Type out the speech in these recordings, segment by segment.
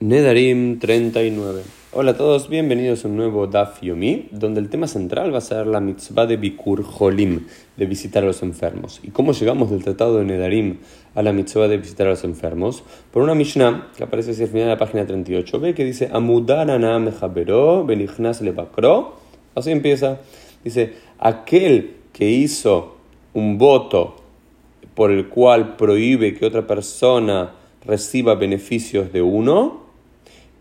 Nedarim 39. Hola a todos, bienvenidos a un nuevo Daf Yomi, donde el tema central va a ser la mitzvah de Bikur Holim, de visitar a los enfermos. ¿Y cómo llegamos del tratado de Nedarim a la mitzvah de visitar a los enfermos? Por una Mishnah que aparece hacia el final de la página 38, ve que dice Amudarana mejabero benichnas lebakro. Así empieza. Dice, aquel que hizo un voto por el cual prohíbe que otra persona reciba beneficios de uno,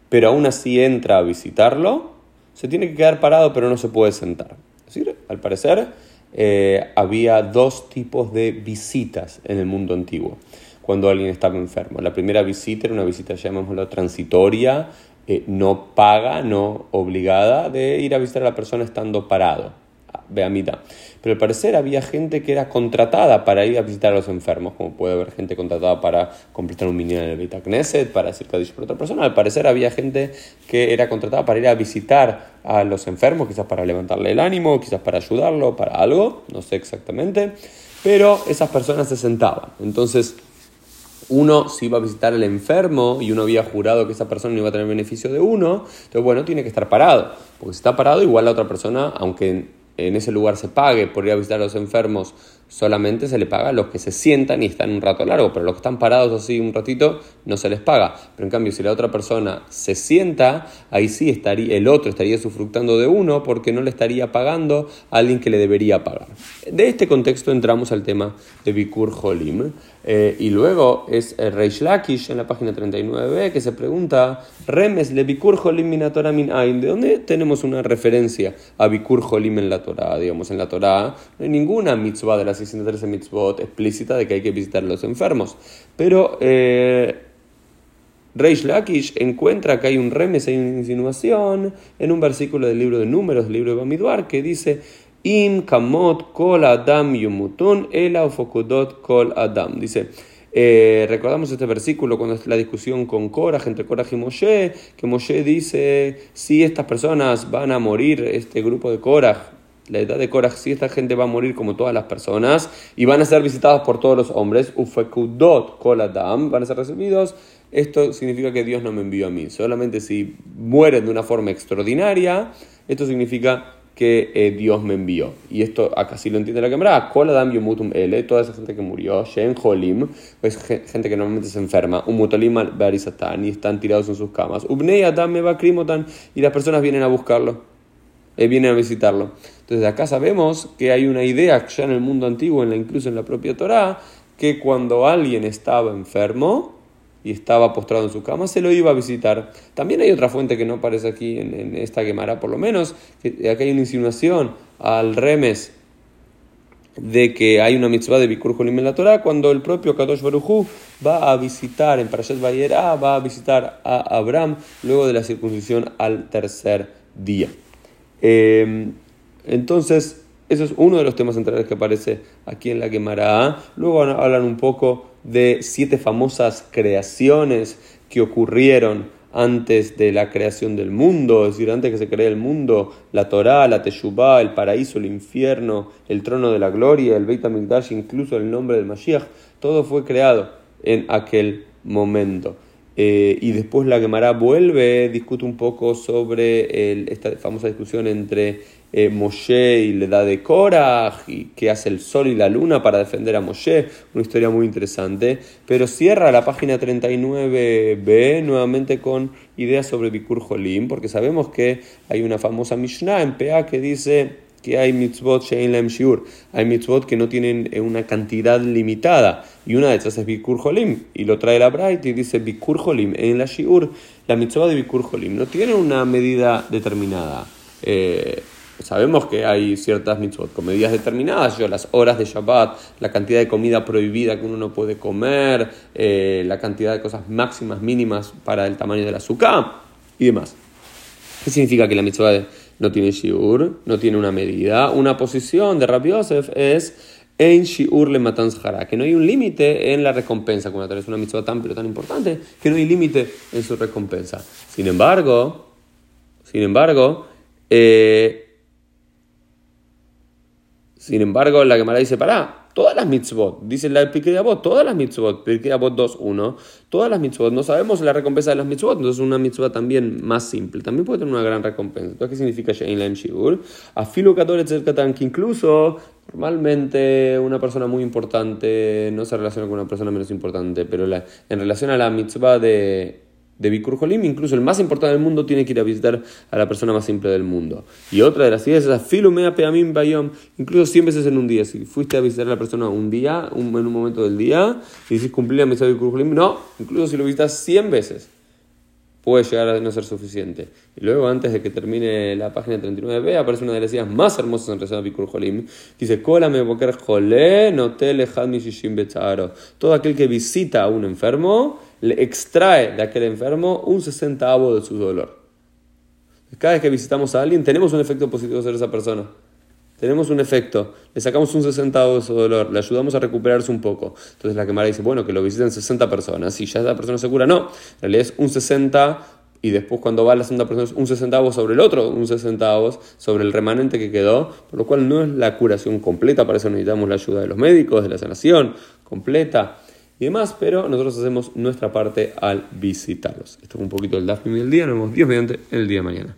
pero aún así entra a visitarlo, se tiene que quedar parado pero no se puede sentar. Es decir, al parecer eh, había dos tipos de visitas en el mundo antiguo cuando alguien estaba enfermo. La primera visita era una visita, llamémoslo transitoria, eh, no paga, no obligada, de ir a visitar a la persona estando parado. Beamida. Pero al parecer había gente que era contratada para ir a visitar a los enfermos, como puede haber gente contratada para completar un minion en el Beit Knesset, para hacer Kaddish por otra persona. Al parecer había gente que era contratada para ir a visitar a los enfermos, quizás para levantarle el ánimo, quizás para ayudarlo, para algo, no sé exactamente. Pero esas personas se sentaban. Entonces, uno si iba a visitar al enfermo y uno había jurado que esa persona no iba a tener beneficio de uno, entonces bueno, tiene que estar parado, porque si está parado igual la otra persona, aunque en ese lugar se pague por ir a visitar a los enfermos, solamente se le paga a los que se sientan y están un rato largo, pero los que están parados así un ratito no se les paga. Pero en cambio, si la otra persona se sienta, ahí sí estaría, el otro estaría sufructando de uno porque no le estaría pagando a alguien que le debería pagar. De este contexto entramos al tema de Bikur Holim. Eh, y luego es el Lakish en la página 39 que se pregunta, Remes le Bikur Holim min Ain, ¿de dónde tenemos una referencia a Bikur Holim en la Torah? Digamos, en la Torah no hay ninguna mitzvah de las 613 mitzvot explícita de que hay que visitar a los enfermos. Pero eh, encuentra que hay un remes, hay una insinuación en un versículo del libro de Números, del libro de Bamidbar, que dice Im kol adam kol adam. Dice, eh, recordamos este versículo cuando es la discusión con Korah, entre Korah y Moshe, que Moshe dice, si estas personas van a morir, este grupo de Korah, la edad de Korah, si esta gente va a morir como todas las personas y van a ser visitados por todos los hombres, ufekudot kol adam, van a ser recibidos, esto significa que Dios no me envió a mí. Solamente si mueren de una forma extraordinaria, esto significa que eh, Dios me envió. Y esto acá sí lo entiende la cámara. Kol Adam Yomutum Ele, toda esa gente que murió, Shen Holim, pues gente que normalmente se enferma, Umutolim Barisatan, y están tirados en sus camas. Ubnei Adam Meva Krimotan, y las personas vienen a buscarlo, eh, vienen a visitarlo. Entonces acá sabemos que hay una idea ya en el mundo antiguo, incluso en la propia Torá, que cuando alguien estaba enfermo, y estaba postrado en su cama, se lo iba a visitar. También hay otra fuente que no aparece aquí en, esta quemará, por lo menos, que aquí hay una insinuación al remes de que hay una mitzvah de Bikur Jolim en la cuando el propio Kadosh Baruchu va a visitar en Parashat Vayera, va a visitar a Abraham luego de la circuncisión al tercer día. Em, entonces, eso es uno de los temas centrales que aparece aquí en la Gemara. Luego hablan un poco de siete famosas creaciones que ocurrieron antes de la creación del mundo, es decir, antes que se cree el mundo, la Torá, la Teshuvah, el paraíso, el infierno, el trono de la gloria, el Beit HaMikdash, incluso el nombre del Mashiach, todo fue creado en aquel momento. Eh, y después la Gemara vuelve, discute un poco sobre esta famosa discusión entre eh, Moshe y la edad de Korah, y qué hace el sol y la luna para defender a Moshe, una historia muy interesante, pero cierra la página 39b nuevamente con ideas sobre Bikur Jolim, porque sabemos que hay una famosa Mishnah en PA que dice que hay mitzvot shein lem shiur, hay mitzvot que no tienen eh, una cantidad limitada, y una de esas es Bikur Jolim, y lo trae la Bright y dice Bikur Jolim, en la shiur, la mitzvah de Bikur Jolim no tiene una medida determinada. Eh, sabemos que hay ciertas mitzvot con medidas determinadas, yo, las horas de Shabbat, la cantidad de comida prohibida que uno no puede comer, eh, la cantidad de cosas máximas, mínimas para el tamaño de la azúcar y demás. ¿Qué significa que la mitzvah no tiene shiur, no tiene una medida? Una posición de Rabbi Yosef es en shiur le matan que no hay un límite en la recompensa. Cuando tenés una mitzvah tan pero tan importante, que no hay límite en su recompensa. Sin embargo, sin embargo, eh, sin embargo, la Gemara dice, pará, todas las mitzvot, dice la Pirkei Avot, todas las mitzvot, Pirkei Avot 2.1, todas las mitzvot, no sabemos la recompensa de las mitzvot, entonces una mitzvah también más simple, también puede tener una gran recompensa. Entonces, ¿qué significa Shein Laim Shiur? Afilu que incluso Normalmente una persona muy importante no se relaciona con una persona menos importante, pero en relación a la mitzvah de, de Bikur Jolim, incluso el más importante del mundo tiene que ir a visitar a la persona más simple del mundo. Y otra de las ideas es Filumea Peamim Bayom, incluso 100 veces en un día. Si fuiste a visitar a la persona un día, un, en un momento del día, y dices cumplir la mitzvah de Bikur Jolim, no, incluso si lo visitas 100 veces puede llegar a no ser suficiente. Y luego, antes de que termine la página 39b, aparece una de las ideas más hermosas en relación a Bikur Jolim. Dice, Todo aquel que visita a un enfermo, le extrae de aquel enfermo un sesentavo de su dolor. Cada vez que visitamos a alguien, tenemos un efecto positivo sobre esa persona tenemos un efecto, le sacamos un 60 de su dolor, le ayudamos a recuperarse un poco. Entonces la quemara dice, bueno, que lo visiten 60 personas. Y ya esa persona se cura, no. En realidad es un 60 y después cuando va la segunda persona es un 60 sobre el otro, un 60 sobre el remanente que quedó, por lo cual no es la curación completa, para eso necesitamos la ayuda de los médicos, de la sanación completa y demás, pero nosotros hacemos nuestra parte al visitarlos. Esto es un poquito el DAFIM del día, nos vemos Dios mediante el día de mañana.